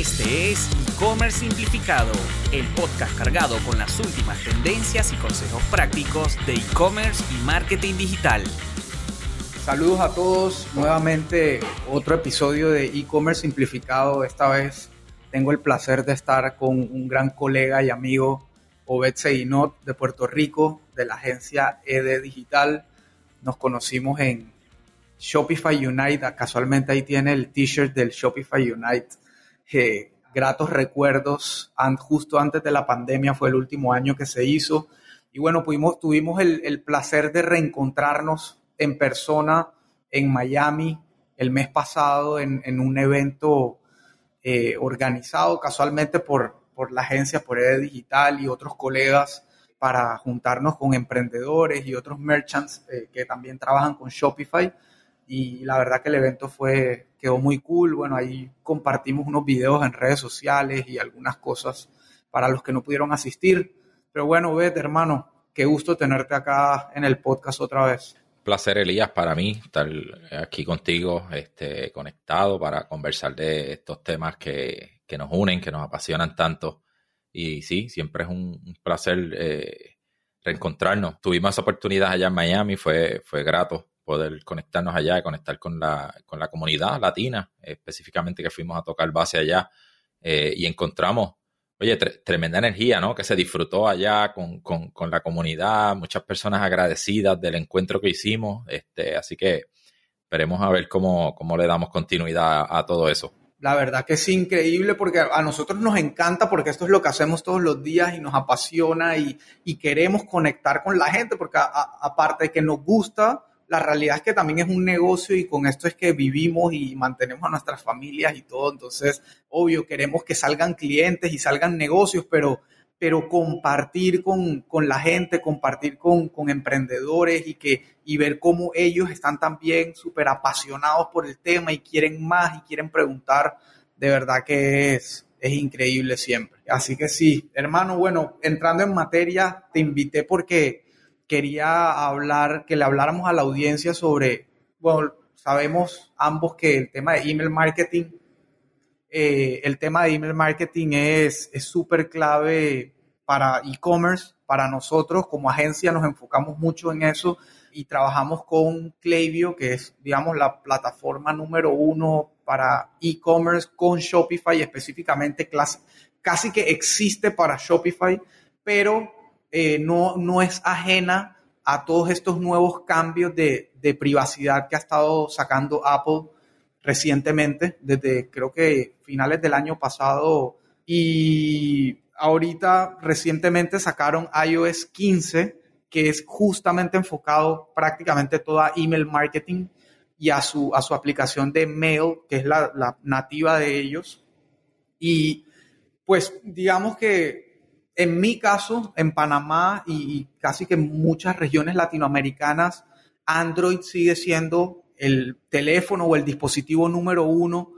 Este es E-Commerce Simplificado, el podcast cargado con las últimas tendencias y consejos prácticos de e-commerce y marketing digital. Saludos a todos, nuevamente otro episodio de E-Commerce Simplificado. Esta vez tengo el placer de estar con un gran colega y amigo, Obed Seinot, de Puerto Rico, de la agencia ED Digital. Nos conocimos en Shopify Unite, casualmente ahí tiene el t-shirt del Shopify Unite. Eh, gratos recuerdos, justo antes de la pandemia fue el último año que se hizo. Y bueno, pudimos, tuvimos el, placer de reencontrarnos en persona en Miami el mes pasado en un evento eh, organizado casualmente por, por la agencia, por ED Digital y otros colegas para juntarnos con emprendedores y otros merchants eh, que también trabajan con Shopify. Y la verdad que el evento fue, quedó muy cool. Bueno, ahí compartimos unos videos en redes sociales y algunas cosas para los que no pudieron asistir. Pero bueno, vete, hermano, qué gusto tenerte acá en el podcast otra vez placer, Elías, para mí estar aquí contigo, este, conectado para conversar de estos temas que, que nos unen, que nos apasionan tanto. Y sí, siempre es un, placer eh, reencontrarnos. Tuvimos esa oportunidad allá en Miami, fue, fue grato poder conectarnos allá y conectar con la, con la comunidad latina, específicamente que fuimos a tocar base allá eh, y encontramos Oye, tremenda energía, ¿no? Que se disfrutó allá con, la comunidad, muchas personas agradecidas del encuentro que hicimos, este, así que esperemos a ver cómo, cómo le damos continuidad a, todo eso. La verdad que es increíble porque a nosotros nos encanta porque esto es lo que hacemos todos los días y nos apasiona y, queremos conectar con la gente porque aparte de que nos gusta, la realidad es que también es un negocio y con esto es que vivimos y mantenemos a nuestras familias y todo. Entonces, obvio, queremos que salgan clientes y salgan negocios, pero, pero compartir con, la gente, compartir con, emprendedores y, que, y ver cómo ellos están también súper apasionados por el tema y quieren más y quieren preguntar, de verdad que es, es increíble siempre. Así que sí, hermano, bueno, entrando en materia, te invité porque quería hablar, que le habláramos a la audiencia sobre, bueno, sabemos ambos que el tema de email marketing, eh, el tema de email marketing es súper clave para e-commerce, para nosotros como agencia nos enfocamos mucho en eso y trabajamos con Klaviyo, que es, digamos, la plataforma número uno para e-commerce con Shopify, específicamente casi que existe para Shopify, pero eh, no, no es ajena a todos estos nuevos cambios de, de, privacidad que ha estado sacando Apple recientemente, desde creo que finales del año pasado. Y ahorita recientemente sacaron iOS 15, que es justamente enfocado prácticamente toda email marketing y a su, a su aplicación de mail, que es la, la nativa de ellos. Y pues digamos que en mi caso, en Panamá y, casi que en muchas regiones latinoamericanas, Android sigue siendo el teléfono o el dispositivo número uno,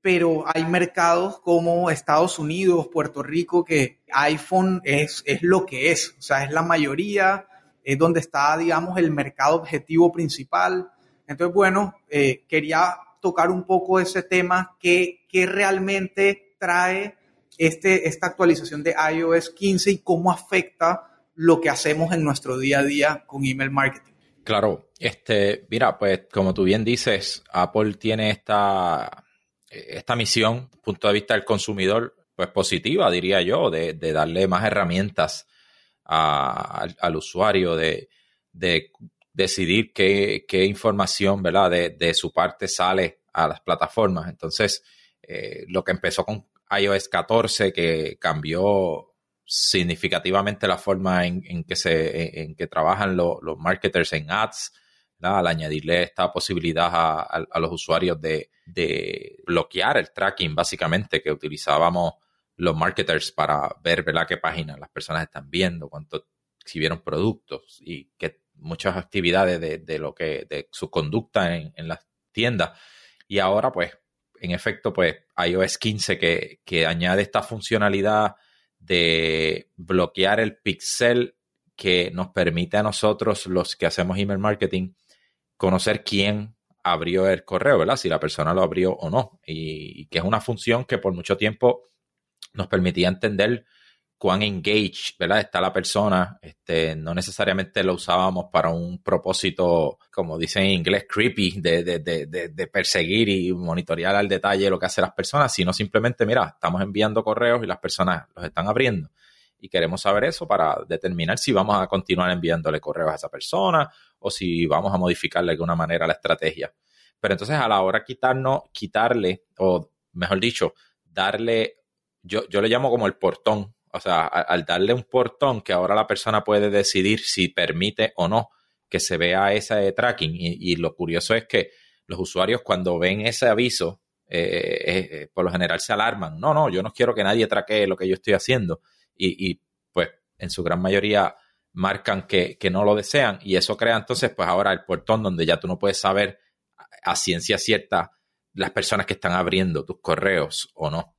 pero hay mercados como Estados Unidos, Puerto Rico, que iPhone es, es lo que es, o sea, es la mayoría, es donde está, digamos, el mercado objetivo principal. Entonces, bueno, eh, quería tocar un poco ese tema que, que realmente trae este, esta actualización de iOS 15 y cómo afecta lo que hacemos en nuestro día a día con email marketing. Claro, este, mira, pues como tú bien dices, Apple tiene esta, esta misión, punto de vista del consumidor, pues positiva, diría yo, de, darle más herramientas al, usuario, de, decidir qué, información, ¿verdad?, de, su parte sale a las plataformas. Entonces, eh, lo que empezó con iOS 14 que cambió significativamente la forma en, que se en, que trabajan los marketers en ads al añadirle esta posibilidad a, los usuarios de, bloquear el tracking básicamente que utilizábamos los marketers para ver ¿verdad? qué páginas las personas están viendo, cuánto si vieron productos y que muchas actividades de, lo que de su conducta en, en las tiendas y ahora pues en efecto, pues iOS 15 que, que añade esta funcionalidad de bloquear el pixel que nos permite a nosotros, los que hacemos email marketing, conocer quién abrió el correo, ¿verdad? Si la persona lo abrió o no. Y, que es una función que por mucho tiempo nos permitía entender cuán engaged, ¿verdad? Está la persona. Este, no necesariamente lo usábamos para un propósito, como dicen en inglés, creepy, de, de, de, de, perseguir y monitorear al detalle lo que hacen las personas, sino simplemente, mira, estamos enviando correos y las personas los están abriendo. Y queremos saber eso para determinar si vamos a continuar enviándole correos a esa persona o si vamos a modificarle de alguna manera la estrategia. Pero entonces a la hora quitarnos, quitarle, o mejor dicho, darle, yo, yo le llamo como el portón, o sea, al darle un portón que ahora la persona puede decidir si permite o no que se vea ese tracking. Y, lo curioso es que los usuarios cuando ven ese aviso, eh, eh, eh, por lo general se alarman. No, no, yo no quiero que nadie traquee lo que yo estoy haciendo. Y, y pues en su gran mayoría marcan que, que, no lo desean y eso crea entonces pues ahora el portón donde ya tú no puedes saber a, ciencia cierta las personas que están abriendo tus correos o no.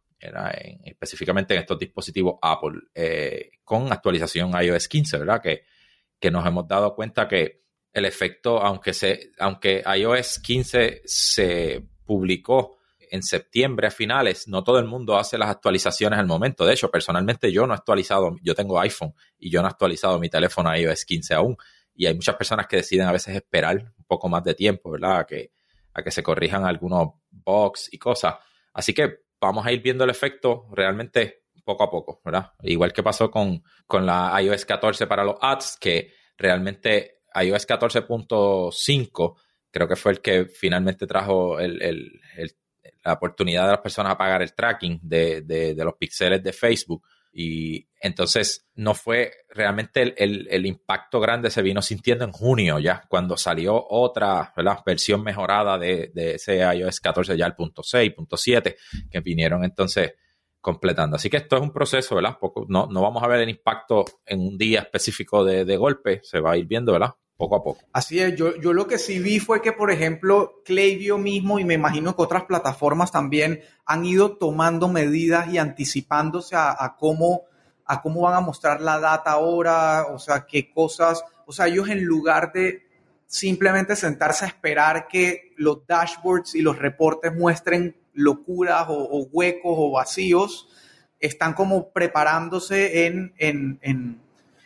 Específicamente en estos dispositivos Apple eh, con actualización iOS 15, ¿verdad? Que, que nos hemos dado cuenta que el efecto, aunque, se, aunque iOS 15 se publicó en septiembre a finales, no todo el mundo hace las actualizaciones al momento. De hecho, personalmente yo no he actualizado, yo tengo iPhone y yo no he actualizado mi teléfono a iOS 15 aún. Y hay muchas personas que deciden a veces esperar un poco más de tiempo, ¿verdad? Que, a que se corrijan algunos bugs y cosas. Así que vamos a ir viendo el efecto realmente poco a poco, ¿verdad? Igual que pasó con, con la iOS 14 para los ads, que realmente iOS 14.5 creo que fue el que finalmente trajo el, el, el la oportunidad de las personas a pagar el tracking de, de, los píxeles de Facebook. Y entonces no fue realmente el, el, impacto grande se vino sintiendo en junio ya, cuando salió otra versión mejorada de, de ese iOS 14, ya el punto 6, punto 7, que vinieron entonces completando. Así que esto es un proceso, ¿verdad? Poco, no, no vamos a ver el impacto en un día específico de, de golpe, se va a ir viendo, ¿verdad? Poco a poco. Así es, yo, yo lo que sí vi fue que, por ejemplo, Klaviyo mismo y me imagino que otras plataformas también han ido tomando medidas y anticipándose a, cómo, a cómo van a mostrar la data ahora, o sea, qué cosas, o sea, ellos en lugar de simplemente sentarse a esperar que los dashboards y los reportes muestren locuras o, huecos o vacíos, están como preparándose en, en, en,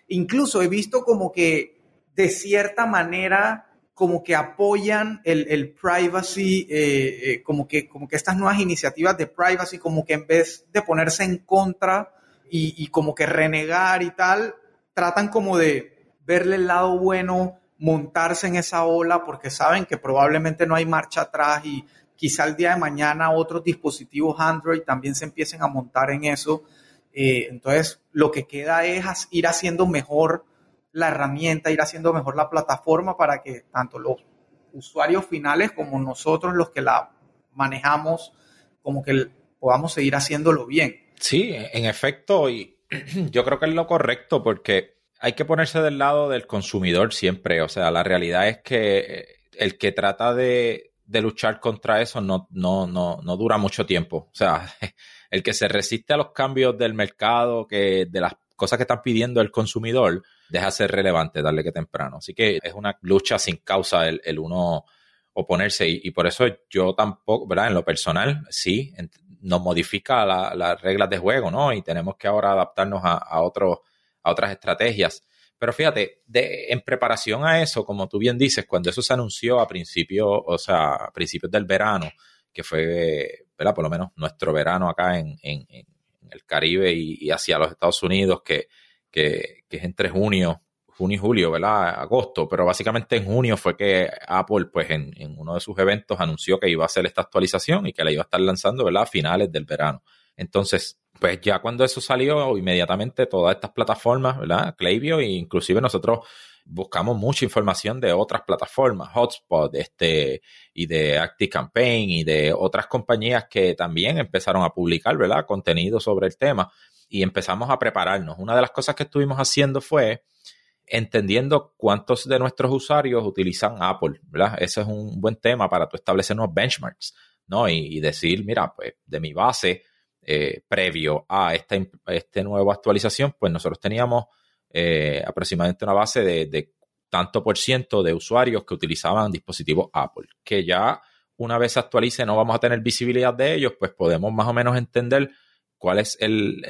incluso he visto como que de cierta manera como que apoyan el, privacy, eh, eh, como, que, como que estas nuevas iniciativas de privacy, como que en vez de ponerse en contra y, como que renegar y tal, tratan como de verle el lado bueno, montarse en esa ola, porque saben que probablemente no hay marcha atrás y quizá el día de mañana otros dispositivos Android también se empiecen a montar en eso. Eh, entonces, lo que queda es ir haciendo mejor la herramienta, ir haciendo mejor la plataforma para que tanto los usuarios finales como nosotros los que la manejamos, como que podamos seguir haciéndolo bien. Sí, en efecto, y yo creo que es lo correcto porque hay que ponerse del lado del consumidor siempre. O sea, la realidad es que el que trata de, de luchar contra eso no, no, no, no dura mucho tiempo. O sea, el que se resiste a los cambios del mercado, que de las cosas que están pidiendo el consumidor, deja ser relevante darle que temprano. Así que es una lucha sin causa el, uno oponerse y, por eso yo tampoco, ¿verdad? En lo personal, sí, nos modifica las reglas de juego, ¿no? Y tenemos que ahora adaptarnos a, a, a otras estrategias. Pero fíjate, de, en preparación a eso, como tú bien dices, cuando eso se anunció a principios, o sea, a principios del verano, que fue, ¿verdad? Por lo menos nuestro verano acá en, en, el Caribe y, hacia los Estados Unidos, que que, es entre junio, junio y julio, ¿verdad? Agosto, pero básicamente en junio fue que Apple, pues en, uno de sus eventos anunció que iba a hacer esta actualización y que la iba a estar lanzando, ¿verdad? A finales del verano. Entonces, pues ya cuando eso salió, inmediatamente todas estas plataformas, ¿verdad? Klaviyo e inclusive nosotros buscamos mucha información de otras plataformas, Hotspot, este, y de ActiveCampaign y de otras compañías que también empezaron a publicar, ¿verdad? Contenido sobre el tema y empezamos a prepararnos. Una de las cosas que estuvimos haciendo fue entendiendo cuántos de nuestros usuarios utilizan Apple, ¿verdad? Ese es un buen tema para tú establecer unos benchmarks, ¿no? Y, decir, mira, pues de mi base, eh, previo a esta, esta nueva actualización, pues nosotros teníamos eh, aproximadamente una base de, tanto por ciento de usuarios que utilizaban dispositivos Apple, que ya una vez se actualice no vamos a tener visibilidad de ellos, pues podemos más o menos entender cuál es el,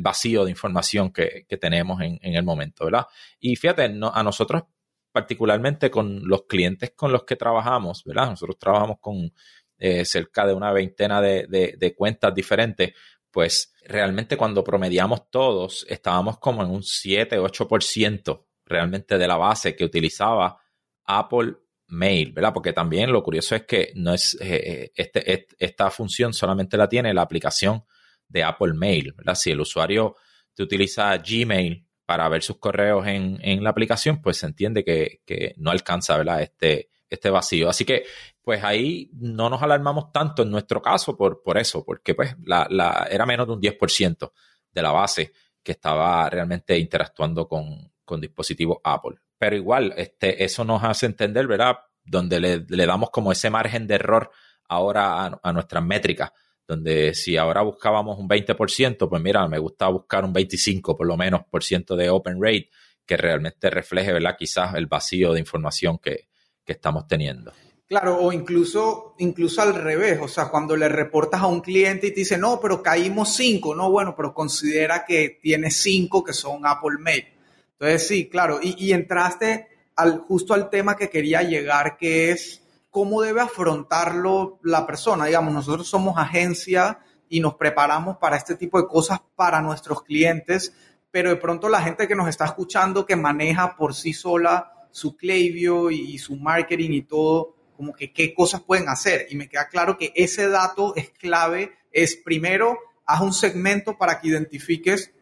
vacío de información que, tenemos en, el momento, ¿verdad? Y fíjate, a nosotros particularmente con los clientes con los que trabajamos, ¿verdad? Nosotros trabajamos con eh, cerca de una veintena de, cuentas diferentes, pues realmente cuando promediamos todos, estábamos como en un 7, 8% realmente de la base que utilizaba Apple Mail, ¿verdad? Porque también lo curioso es que no es eh, eh, este, esta función solamente la tiene la aplicación de Apple Mail, ¿verdad? Si el usuario te utiliza Gmail para ver sus correos en, la aplicación, pues se entiende que, no alcanza, ¿verdad? Este, este vacío. Así que, pues ahí no nos alarmamos tanto en nuestro caso por, por eso, porque pues la, era menos de un 10% de la base que estaba realmente interactuando con, dispositivos Apple. Pero igual, este, eso nos hace entender, ¿verdad? Donde le, damos como ese margen de error ahora a, a nuestras métricas donde si ahora buscábamos un 20%, pues mira, me gusta buscar un 25 por lo menos por ciento de open rate que realmente refleje, ¿verdad? Quizás el vacío de información que, estamos teniendo. Claro, o incluso, incluso al revés, o sea, cuando le reportas a un cliente y te dice, no, pero caímos cinco, no, bueno, pero considera que tiene cinco que son Apple Mail. Entonces, sí, claro, y, y entraste al, justo al tema que quería llegar, que es cómo debe afrontarlo la persona. Digamos, nosotros somos agencia y nos preparamos para este tipo de cosas para nuestros clientes, pero de pronto la gente que nos está escuchando, que maneja por sí sola su Klaviyo y su marketing y todo, como que qué cosas pueden hacer. Y me queda claro que ese dato es clave. Es primero, haz un segmento para que identifiques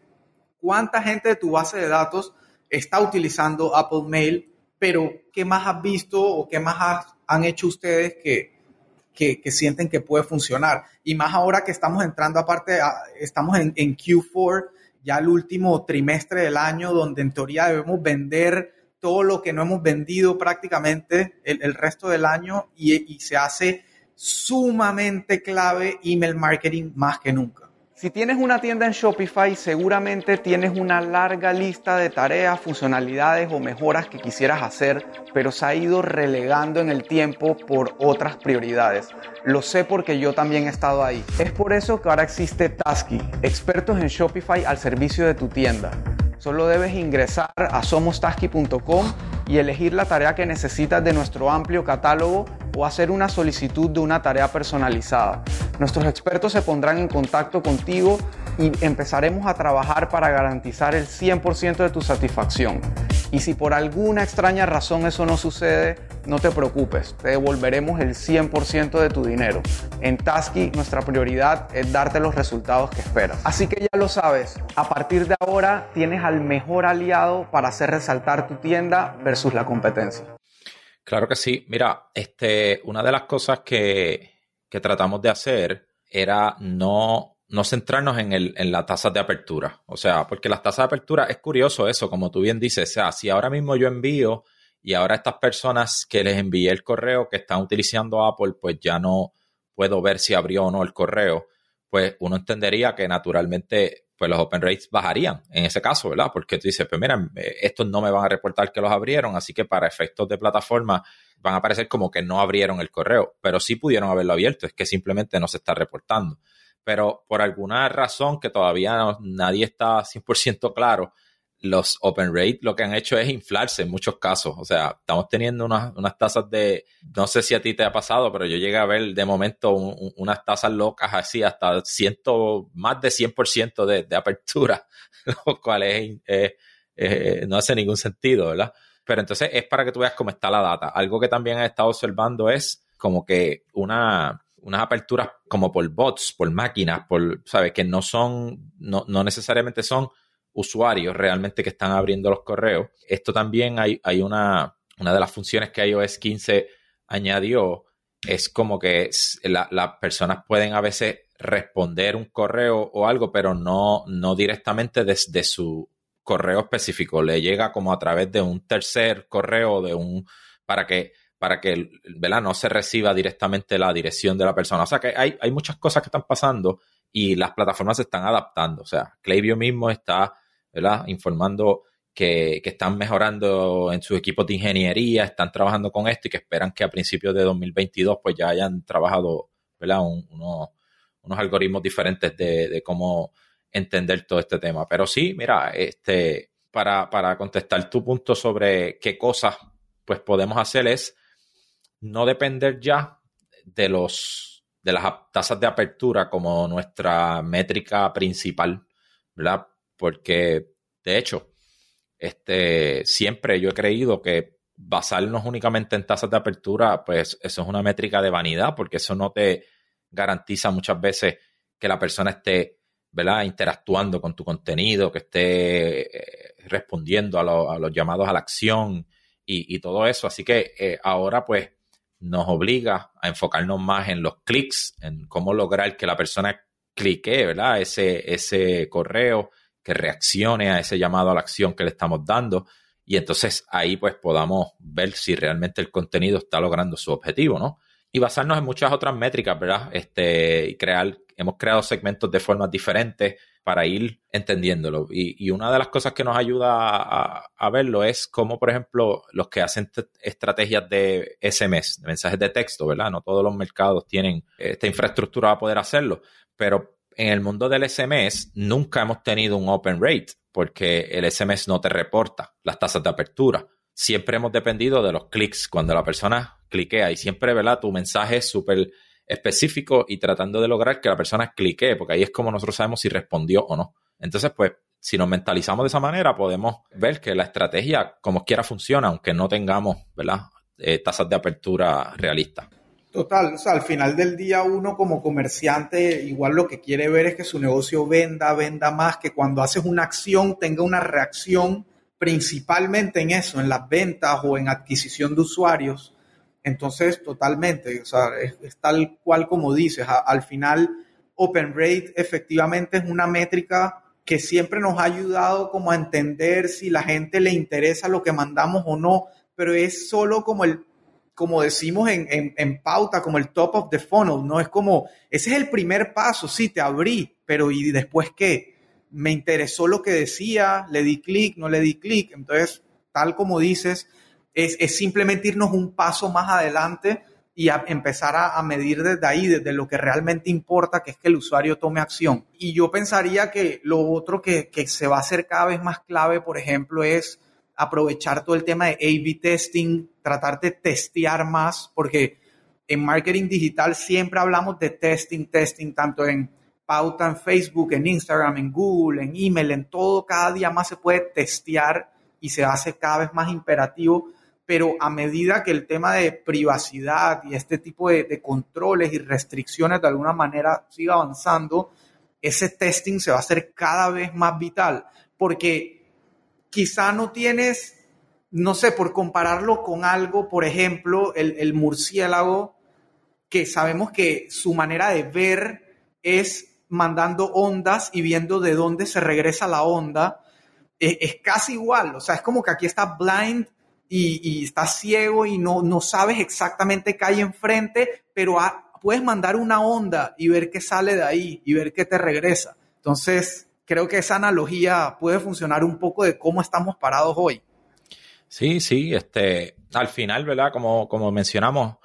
cuánta gente de tu base de datos está utilizando Apple Mail, pero qué más has visto o qué más han hecho ustedes que, que, sienten que puede funcionar? Y más ahora que estamos entrando, aparte, estamos en, Q4, ya el último trimestre del año, donde en teoría debemos vender todo lo que no hemos vendido prácticamente el, resto del año y, y se hace sumamente clave email marketing más que nunca. Si tienes una tienda en Shopify, seguramente tienes una larga lista de tareas, funcionalidades o mejoras que quisieras hacer, pero se ha ido relegando en el tiempo por otras prioridades. Lo sé porque yo también he estado ahí. Es por eso que ahora existe Tasky, expertos en Shopify al servicio de tu tienda. Solo debes ingresar a somostasky.com y elegir la tarea que necesitas de nuestro amplio catálogo o hacer una solicitud de una tarea personalizada. Nuestros expertos se pondrán en contacto contigo y empezaremos a trabajar para garantizar el 100% de tu satisfacción. Y si por alguna extraña razón eso no sucede, no te preocupes, te devolveremos el 100% de tu dinero. En Tasky nuestra prioridad es darte los resultados que esperas. Así que ya lo sabes, a partir de ahora tienes al mejor aliado para hacer resaltar tu tienda versus la competencia. Claro que sí. Mira, este, una de las cosas que, que tratamos de hacer era no, no centrarnos en, el, en la tasa de apertura. O sea, porque las tasas de apertura es curioso eso, como tú bien dices. O sea, si ahora mismo yo envío y ahora estas personas que les envié el correo que están utilizando Apple, pues ya no puedo ver si abrió o no el correo, pues uno entendería que naturalmente pues los open rates bajarían en ese caso, ¿verdad? Porque tú dices, pues mira, eh, estos no me van a reportar que los abrieron, así que para efectos de plataforma van a aparecer como que no abrieron el correo, pero sí pudieron haberlo abierto, es que simplemente no se está reportando. Pero por alguna razón que todavía nadie está 100% claro, los open rate lo que han hecho es inflarse en muchos casos. O sea, estamos teniendo unas, tasas de, no sé si a ti te ha pasado, pero yo llegué a ver de momento unas tasas locas así, hasta ciento, más de 100% de, de apertura, lo cual es, no hace ningún sentido, ¿verdad? Pero entonces es para que tú veas cómo está la data. Algo que también he estado observando es como que una, unas aperturas como por bots, por máquinas, por, ¿sabes? Que no son, no, no necesariamente son usuarios realmente que están abriendo los correos. Esto también hay, hay una, una de las funciones que iOS 15 añadió, es como que las personas pueden a veces responder un correo o algo, pero no, no directamente desde su correo específico. Le llega como a través de un tercer correo de un para que para que no se reciba directamente la dirección de la persona. O sea que hay, hay muchas cosas que están pasando y las plataformas se están adaptando. O sea, Klaviyo mismo está ¿verdad? Informando que, están mejorando en sus equipos de ingeniería, están trabajando con esto y que esperan que a principios de 2022 pues ya hayan trabajado ¿verdad? unos, algoritmos diferentes de, cómo entender todo este tema. Pero sí, mira, este, para, para contestar tu punto sobre qué cosas pues podemos hacer es no depender ya de los de las tasas de apertura como nuestra métrica principal, ¿verdad? Porque de hecho, este, siempre yo he creído que basarnos únicamente en tasas de apertura, pues eso es una métrica de vanidad, porque eso no te garantiza muchas veces que la persona esté, ¿verdad? Interactuando con tu contenido, que esté eh, respondiendo a, los llamados a la acción y, todo eso. Así que eh, ahora, pues, nos obliga a enfocarnos más en los clics, en cómo lograr que la persona clique, ¿verdad? Ese, ese correo, que reaccione a ese llamado a la acción que le estamos dando y entonces ahí pues podamos ver si realmente el contenido está logrando su objetivo, ¿no? Y basarnos en muchas otras métricas, ¿verdad? Este, crear, hemos creado segmentos de formas diferentes para ir entendiéndolo. Y, una de las cosas que nos ayuda a, a, verlo es cómo, por ejemplo, los que hacen estrategias de SMS, de mensajes de texto, ¿verdad? No todos los mercados tienen esta infraestructura para poder hacerlo, pero en el mundo del SMS nunca hemos tenido un open rate porque el SMS no te reporta las tasas de apertura. Siempre hemos dependido de los clics cuando la persona cliquea y siempre, ¿verdad? Tu mensaje es súper específico y tratando de lograr que la persona cliquee, porque ahí es como nosotros sabemos si respondió o no. Entonces, pues, si nos mentalizamos de esa manera, podemos ver que la estrategia, como quiera, funciona, aunque no tengamos, ¿verdad? Eh, tasas de apertura realistas. Total, o sea, al final del día uno como comerciante igual lo que quiere ver es que su negocio venda, venda más, que cuando haces una acción tenga una reacción principalmente en eso, en las ventas o en adquisición de usuarios. Entonces, totalmente, o sea, es, tal cual como dices, al final Open Rate efectivamente es una métrica que siempre nos ha ayudado como a entender si la gente le interesa lo que mandamos o no, pero es solo como el como decimos en, pauta, como el top of the funnel, ¿no? Es como, ese es el primer paso, sí, te abrí, pero ¿y después qué? Me interesó lo que decía, le di clic, no le di clic. Entonces, tal como dices, es, simplemente irnos un paso más adelante y empezar a, medir desde ahí, desde lo que realmente importa, que es que el usuario tome acción. Y yo pensaría que lo otro que, que se va a hacer cada vez más clave, por ejemplo, es aprovechar todo el tema de A-B testing, tratar de testear más, porque en marketing digital siempre hablamos de testing, testing, tanto en pauta en Facebook, en Instagram, en Google, en email, en todo, cada día más se puede testear y se hace cada vez más imperativo, pero a medida que el tema de privacidad y este tipo de, controles y restricciones de alguna manera siga avanzando, ese testing se va a hacer cada vez más vital, porque quizá no tienes, no sé, por compararlo con algo, por ejemplo, el, murciélago, que sabemos que su manera de ver es mandando ondas y viendo de dónde se regresa la onda, es, casi igual, o sea, es como que aquí está blind y, está ciego y no, no sabes exactamente qué hay enfrente, pero puedes mandar una onda y ver qué sale de ahí y ver qué te regresa. Entonces, creo que esa analogía puede funcionar un poco de cómo estamos parados hoy. Sí, sí, este, al final, ¿verdad? Como, como mencionamos,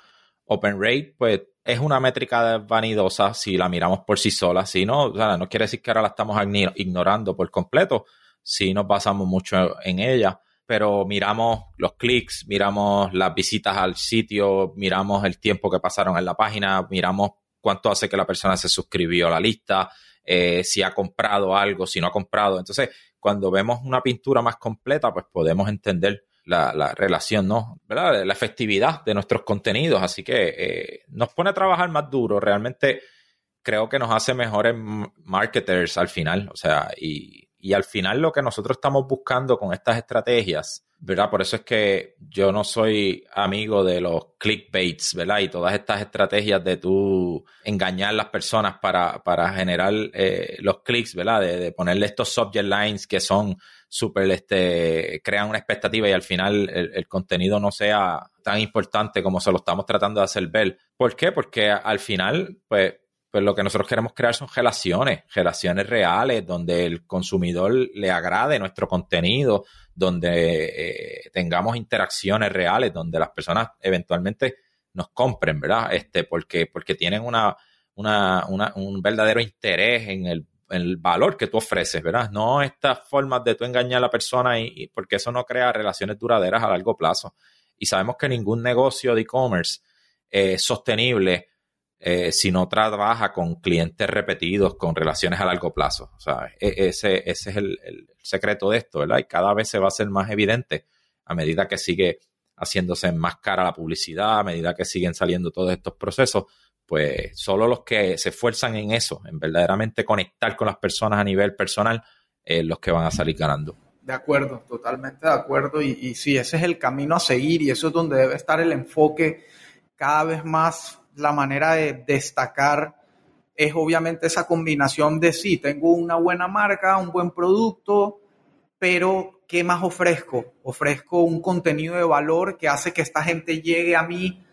Open Rate, pues es una métrica vanidosa si la miramos por sí sola, si no, no quiere decir que ahora la estamos ignorando por completo, si nos basamos mucho en ella, pero miramos los clics, miramos las visitas al sitio, miramos el tiempo que pasaron en la página, miramos cuánto hace que la persona se suscribió a la lista, eh, si ha comprado algo, si no ha comprado. Entonces, cuando vemos una pintura más completa, pues podemos entender la, relación, ¿no? ¿Verdad? La efectividad de nuestros contenidos. Así que eh, nos pone a trabajar más duro. Realmente creo que nos hace mejores marketers al final. O sea, y, y al final lo que nosotros estamos buscando con estas estrategias ¿verdad? Por eso es que yo no soy amigo de los clickbaits, ¿verdad? Y todas estas estrategias de tú engañar a las personas para, para generar eh, los clics, ¿verdad? De, ponerle estos subject lines que son súper, este, crean una expectativa y al final el, el, contenido no sea tan importante como se lo estamos tratando de hacer ver. ¿Por qué? Porque al final, pues, pues lo que nosotros queremos crear son relaciones, relaciones reales, donde el consumidor le agrade nuestro contenido, donde eh, tengamos interacciones reales, donde las personas eventualmente nos compren, ¿verdad? Este, porque, porque tienen una, una, un verdadero interés en el, el, valor que tú ofreces, ¿verdad? No estas formas de tú engañar a la persona y, porque eso no crea relaciones duraderas a largo plazo. Y sabemos que ningún negocio de e-commerce es sostenible eh, si no trabaja con clientes repetidos, con relaciones a largo plazo. Sea, e, ese, ese es el, el, secreto de esto, ¿verdad? Y cada vez se va a hacer más evidente a medida que sigue haciéndose más cara la publicidad, a medida que siguen saliendo todos estos procesos, pues solo los que se esfuerzan en eso, en verdaderamente conectar con las personas a nivel personal, eh, los que van a salir ganando. De acuerdo, totalmente de acuerdo. Y, y sí, ese es el camino a seguir y eso es donde debe estar el enfoque cada vez más, la manera de destacar es obviamente esa combinación de sí, tengo una buena marca, un buen producto, pero ¿qué más ofrezco? Ofrezco un contenido de valor que hace que esta gente llegue a mí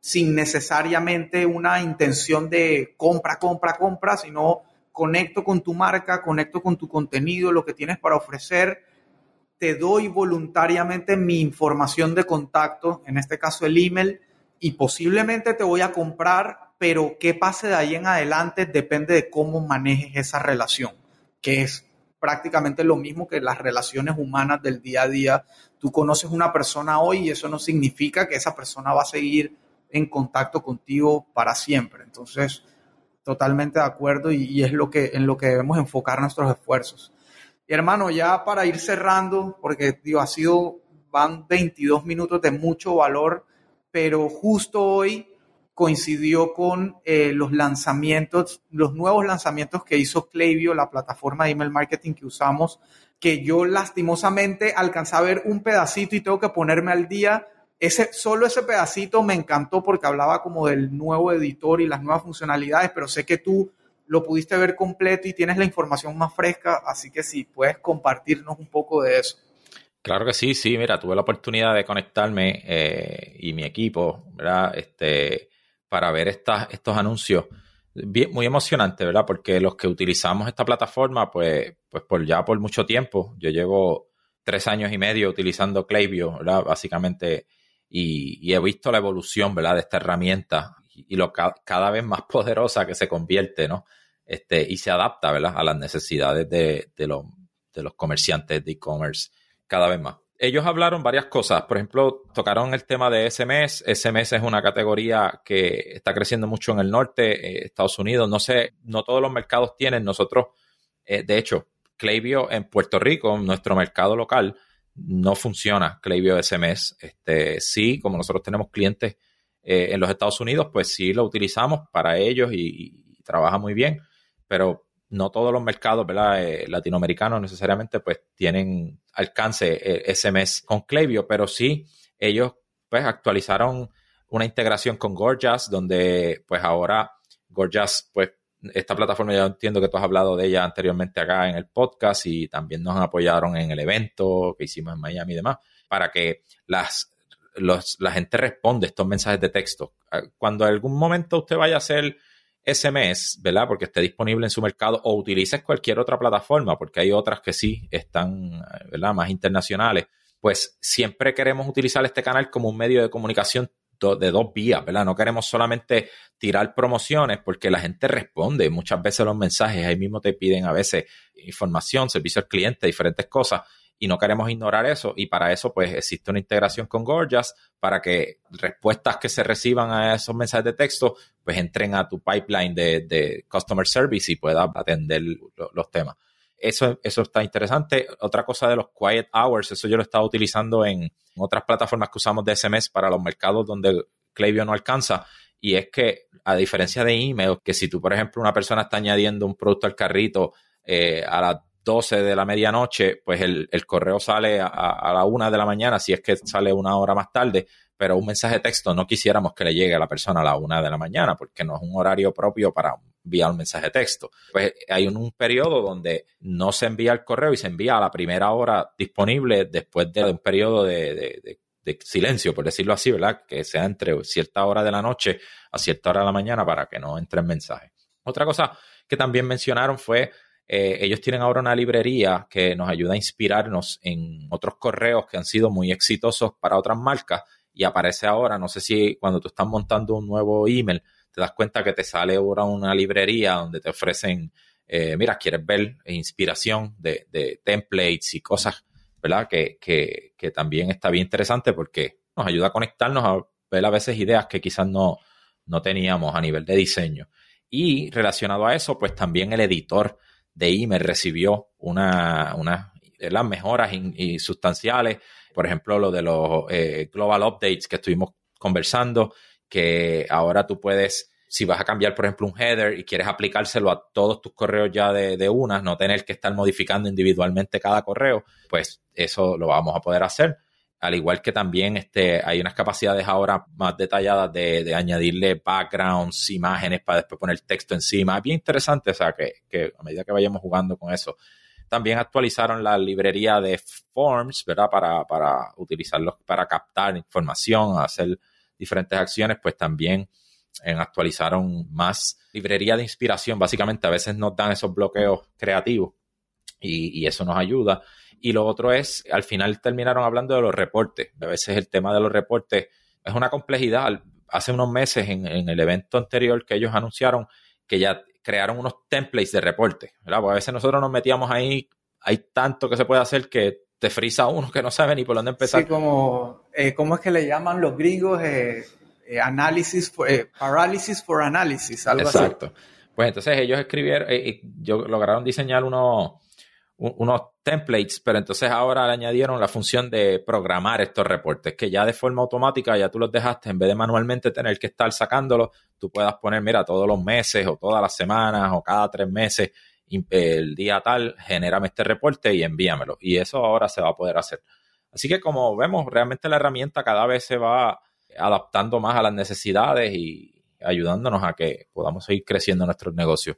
sin necesariamente una intención de compra, compra, compra, sino conecto con tu marca, conecto con tu contenido, lo que tienes para ofrecer, te doy voluntariamente mi información de contacto, en este caso el email, y posiblemente te voy a comprar, pero qué pase de ahí en adelante depende de cómo manejes esa relación, que es prácticamente lo mismo que las relaciones humanas del día a día. Tú conoces una persona hoy y eso no significa que esa persona va a seguir en contacto contigo para siempre. Entonces, totalmente de acuerdo y, es lo que, en lo que debemos enfocar nuestros esfuerzos. Y hermano, ya para ir cerrando, porque digo, ha sido, van 22 minutos de mucho valor, pero justo hoy coincidió con eh, los lanzamientos, los nuevos lanzamientos que hizo Klaviyo, la plataforma de email marketing que usamos, que yo lastimosamente alcancé a ver un pedacito y tengo que ponerme al día. Ese, solo ese pedacito me encantó porque hablaba como del nuevo editor y las nuevas funcionalidades, pero sé que tú lo pudiste ver completo y tienes la información más fresca, así que sí, puedes compartirnos un poco de eso. Claro que sí, sí, mira, tuve la oportunidad de conectarme eh, y mi equipo, ¿verdad? Este, para ver estas, estos anuncios. Muy emocionante, ¿verdad? Porque los que utilizamos esta plataforma, pues, pues ya por mucho tiempo, yo llevo tres años y medio utilizando Klaviyo, ¿verdad? Básicamente, y, he visto la evolución, ¿verdad? De esta herramienta y, lo cada vez más poderosa que se convierte, ¿no? Este, y se adapta, ¿verdad? A las necesidades de, de los comerciantes de e-commerce cada vez más ellos hablaron varias cosas. Por ejemplo, tocaron el tema de SMS. SMS es una categoría que está creciendo mucho en el norte, eh, Estados Unidos. No sé, no todos los mercados tienen. Nosotros, eh, de hecho, Klaviyo en Puerto Rico, nuestro mercado local, no funciona Klaviyo SMS. Este, sí, como nosotros tenemos clientes eh, en los Estados Unidos, pues sí lo utilizamos para ellos y, y trabaja muy bien. Pero no todos los mercados ¿verdad? Eh, latinoamericanos necesariamente pues tienen alcance eh, ese mes con Klaviyo, pero sí ellos pues actualizaron una integración con Gorgias, donde pues ahora Gorgias pues esta plataforma ya entiendo que tú has hablado de ella anteriormente acá en el podcast y también nos apoyaron en el evento que hicimos en Miami y demás, para que las, la gente responda estos mensajes de texto. Cuando en algún momento usted vaya a hacer SMS, ¿verdad? Porque esté disponible en su mercado o utilices cualquier otra plataforma, porque hay otras que sí están, ¿verdad? Más internacionales. Pues siempre queremos utilizar este canal como un medio de comunicación de dos vías, ¿verdad? No queremos solamente tirar promociones porque la gente responde muchas veces los mensajes, ahí mismo te piden a veces información, servicio al cliente, diferentes cosas y no queremos ignorar eso y para eso pues existe una integración con Gorgias para que respuestas que se reciban a esos mensajes de texto pues entren a tu pipeline de, de customer service y puedas atender lo, los temas. Eso, eso está interesante. Otra cosa de los quiet hours, eso yo lo he estado utilizando en otras plataformas que usamos de SMS para los mercados donde Klaviyo no alcanza. Y es que, a diferencia de email, que si tú, por ejemplo, una persona está añadiendo un producto al carrito eh, a las 12 de la medianoche, pues el, correo sale a, la 1 de la mañana, si es que sale una hora más tarde, pero un mensaje de texto no quisiéramos que le llegue a la persona a la 1 de la mañana, porque no es un horario propio para enviar un mensaje de texto. Pues hay un, periodo donde no se envía el correo y se envía a la primera hora disponible después de un periodo de de silencio, por decirlo así, ¿verdad? Que sea entre cierta hora de la noche a cierta hora de la mañana para que no entren mensajes. Otra cosa que también mencionaron fue, eh, ellos tienen ahora una librería que nos ayuda a inspirarnos en otros correos que han sido muy exitosos para otras marcas y aparece ahora, no sé si cuando tú estás montando un nuevo email, te das cuenta que te sale ahora una librería donde te ofrecen, eh, mira, quieres ver inspiración de, de templates y cosas, ¿verdad? Que, que, que también está bien interesante porque nos ayuda a conectarnos a ver a veces ideas que quizás no, no teníamos a nivel de diseño. Y relacionado a eso, pues también el editor de email recibió una, una las mejoras y sustanciales. Por ejemplo, lo de los eh, global updates que estuvimos conversando, que ahora tú puedes, si vas a cambiar, por ejemplo, un header y quieres aplicárselo a todos tus correos ya de, de una, no tener que estar modificando individualmente cada correo, pues eso lo vamos a poder hacer al igual que también este, hay unas capacidades ahora más detalladas de, añadirle backgrounds, imágenes para después poner texto encima. Es bien interesante, o sea, que, a medida que vayamos jugando con eso. También actualizaron la librería de Forms, ¿verdad? Para, para utilizarlos para captar información, hacer diferentes acciones, pues también en actualizaron más librería de inspiración. Básicamente, a veces nos dan esos bloqueos creativos y, y eso nos ayuda. Y lo otro es, al final terminaron hablando de los reportes. A veces el tema de los reportes es una complejidad. Hace unos meses en, el evento anterior que ellos anunciaron que ya crearon unos templates de reportes, ¿verdad? Porque a veces nosotros nos metíamos ahí, hay tanto que se puede hacer que te frisa uno que no sabe ni por dónde empezar. Sí, como, eh, ¿cómo es que le llaman los gringos? Eh, eh análisis, eh, parálisis for analysis, algo Exacto. Pues entonces ellos escribieron, yo lograron diseñar unos unos templates, pero entonces ahora le añadieron la función de programar estos reportes, que ya de forma automática ya tú los dejaste, en vez de manualmente tener que estar sacándolos, tú puedas poner, mira, todos los meses o todas las semanas o cada tres meses, el día tal, genérame este reporte y envíamelo. Y eso ahora se va a poder hacer. Así que como vemos, realmente la herramienta cada vez se va adaptando más a las necesidades y ayudándonos a que podamos seguir creciendo nuestros negocios.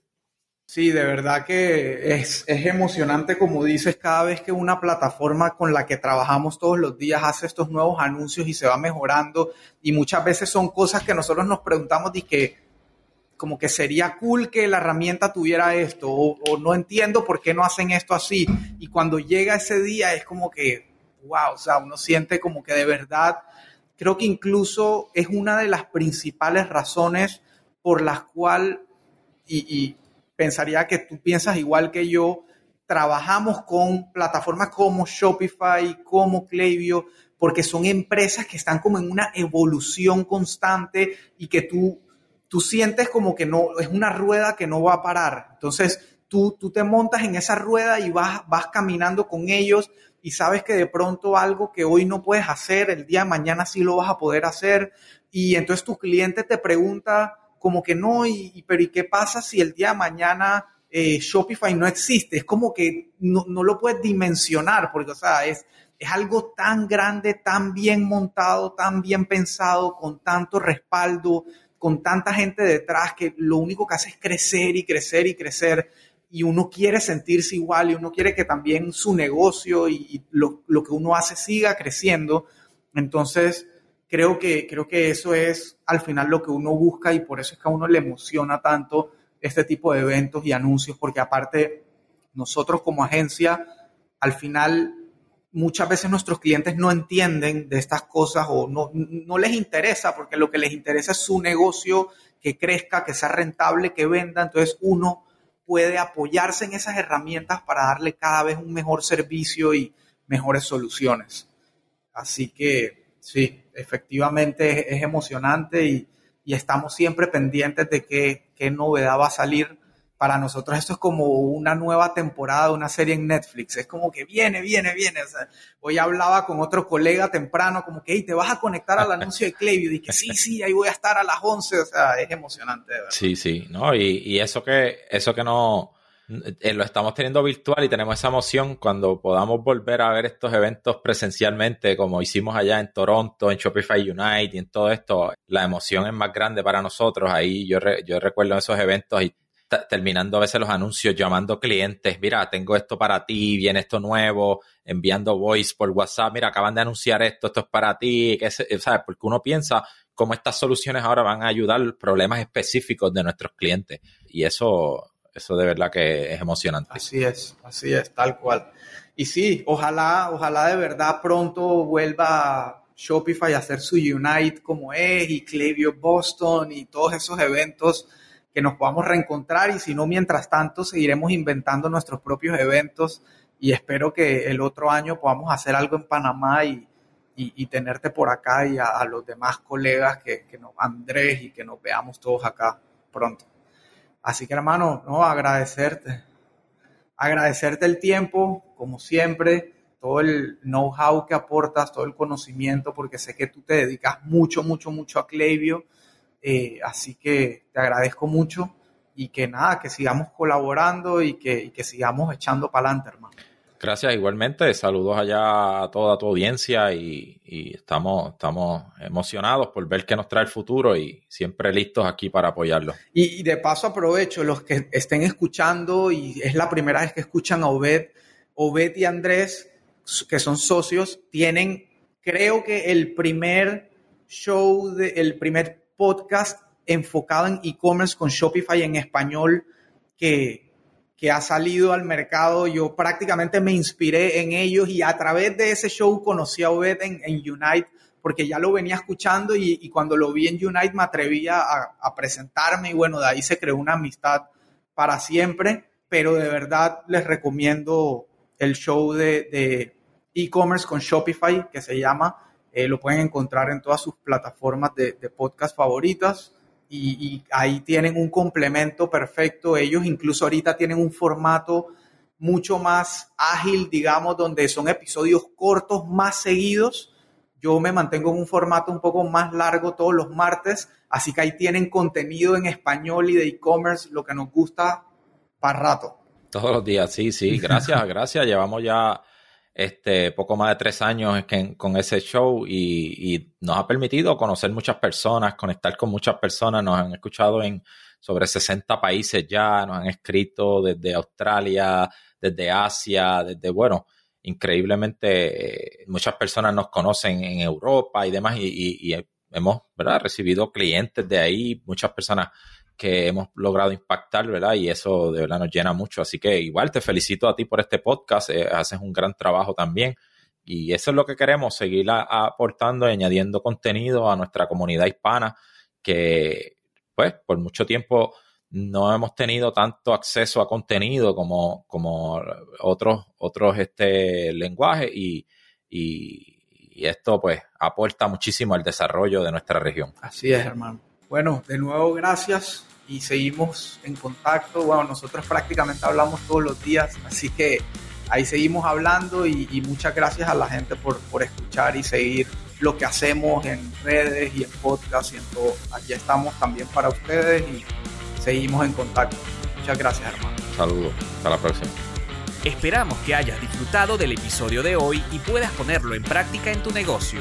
Sí, de verdad que es, emocionante, como dices, cada vez que una plataforma con la que trabajamos todos los días hace estos nuevos anuncios y se va mejorando. Y muchas veces son cosas que nosotros nos preguntamos de que como que sería cool que la herramienta tuviera esto o, o no entiendo por qué no hacen esto así. Y cuando llega ese día es como que, wow, o sea, uno siente como que de verdad, creo que incluso es una de las principales razones por las cuales, y pensaría que tú piensas igual que yo. Trabajamos con plataformas como Shopify, como Klaviyo, porque son empresas que están como en una evolución constante y que tú, tú sientes como que no, es una rueda que no va a parar. Entonces, tú, tú te montas en esa rueda y vas, vas caminando con ellos y sabes que de pronto algo que hoy no puedes hacer, el día de mañana sí lo vas a poder hacer. Y entonces tu cliente te pregunta, como que no, y, pero ¿y qué pasa si el día de mañana eh, Shopify no existe? Es como que no, lo puedes dimensionar, porque, o sea, es, es algo tan grande, tan bien montado, tan bien pensado, con tanto respaldo, con tanta gente detrás, que lo único que hace es crecer y crecer y crecer. Y uno quiere sentirse igual y uno quiere que también su negocio y, lo, lo que uno hace siga creciendo. Entonces, creo que, creo que eso es al final lo que uno busca y por eso es que a uno le emociona tanto este tipo de eventos y anuncios, porque aparte nosotros como agencia, al final muchas veces nuestros clientes no entienden de estas cosas o no, no les interesa, porque lo que les interesa es su negocio, que crezca, que sea rentable, que venda. Entonces uno puede apoyarse en esas herramientas para darle cada vez un mejor servicio y mejores soluciones. Así que Sí, efectivamente es, emocionante y, estamos siempre pendientes de qué, novedad va a salir. Para nosotros esto es como una nueva temporada una serie en Netflix. Es como que viene, viene, viene. hoy hablaba con otro colega temprano, como que, hey, te vas a conectar al anuncio de Clevio. Y dije, sí, sí, ahí voy a estar a las 11. O sea, es emocionante. Sí, sí, ¿no? Y, y eso que, eso que no, eh, lo estamos teniendo virtual y tenemos esa emoción cuando podamos volver a ver estos eventos presencialmente, como hicimos allá en Toronto, en Shopify Unite y en todo esto, la emoción es más grande para nosotros. Ahí yo, yo recuerdo esos eventos y terminando a veces los anuncios, llamando clientes, mira, tengo esto para ti, viene esto nuevo, enviando voice por WhatsApp, mira, acaban de anunciar esto, esto es para ti, ¿sabes? Porque uno piensa cómo estas soluciones ahora van a ayudar problemas específicos de nuestros clientes. Y eso, eso de verdad que es emocionante. Así es, así es, tal cual. Y sí, ojalá, ojalá de verdad pronto vuelva Shopify a hacer su Unite como es y Klaviyo Boston y todos esos eventos que nos podamos reencontrar y si no, mientras tanto, seguiremos inventando nuestros propios eventos y espero que el otro año podamos hacer algo en Panamá y, y, tenerte por acá y a, los demás colegas que, que nos, Andrés y que nos veamos todos acá pronto. Así que hermano, no, agradecerte, agradecerte el tiempo, como siempre, todo el know-how que aportas, todo el conocimiento, porque sé que tú te dedicas mucho, mucho, mucho a Clavio eh, así que te agradezco mucho y que nada, que sigamos colaborando y que, sigamos echando para adelante, hermano. Gracias, igualmente. Saludos allá a toda tu audiencia y, estamos, estamos emocionados por ver qué nos trae el futuro y siempre listos aquí para apoyarlo. Y, de paso aprovecho los que estén escuchando y es la primera vez que escuchan a Obed, Obed y Andrés, que son socios, tienen, creo que el primer show, de, el primer podcast enfocado en e-commerce con Shopify en español que, que ha salido al mercado. Yo prácticamente me inspiré en ellos y a través de ese show conocí a Obed en, Unite porque ya lo venía escuchando y, cuando lo vi en Unite me atrevía a, presentarme y bueno, de ahí se creó una amistad para siempre, pero de verdad les recomiendo el show de e-commerce con Shopify que se llama eh, lo pueden encontrar en todas sus plataformas de, podcast favoritas y, ahí tienen un complemento perfecto. Ellos incluso ahorita tienen un formato mucho más ágil, digamos, donde son episodios cortos más seguidos. Yo me mantengo en un formato un poco más largo todos los martes, así que ahí tienen contenido en español y de e-commerce, lo que nos gusta para rato. Todos los días, sí, sí, gracias, gracias. Llevamos ya este, poco más de tres años con ese show y, nos ha permitido conocer muchas personas, conectar con muchas personas, nos han escuchado en sobre 60 países ya, nos han escrito desde Australia, desde Asia, desde, bueno, increíblemente eh, muchas personas nos conocen en Europa y demás y, y hemos ¿verdad? recibido clientes de ahí, muchas personas que hemos logrado impactar, ¿verdad? Y eso de verdad nos llena mucho. Así que igual te felicito a ti por este podcast, eh, haces un gran trabajo también. Y eso es lo que queremos, seguir aportando y añadiendo contenido a nuestra comunidad hispana, que pues por mucho tiempo no hemos tenido tanto acceso a contenido como, como otros, otros este, lenguajes y, y esto pues aporta muchísimo al desarrollo de nuestra región. Así es, hermano. Bueno, de nuevo gracias y seguimos en contacto. Bueno, nosotros prácticamente hablamos todos los días, así que ahí seguimos hablando y, muchas gracias a la gente por, por, escuchar y seguir lo que hacemos en redes y en podcast y en todo. Aquí estamos también para ustedes y seguimos en contacto. Muchas gracias, hermano. Saludos, hasta la próxima. Esperamos que hayas disfrutado del episodio de hoy y puedas ponerlo en práctica en tu negocio.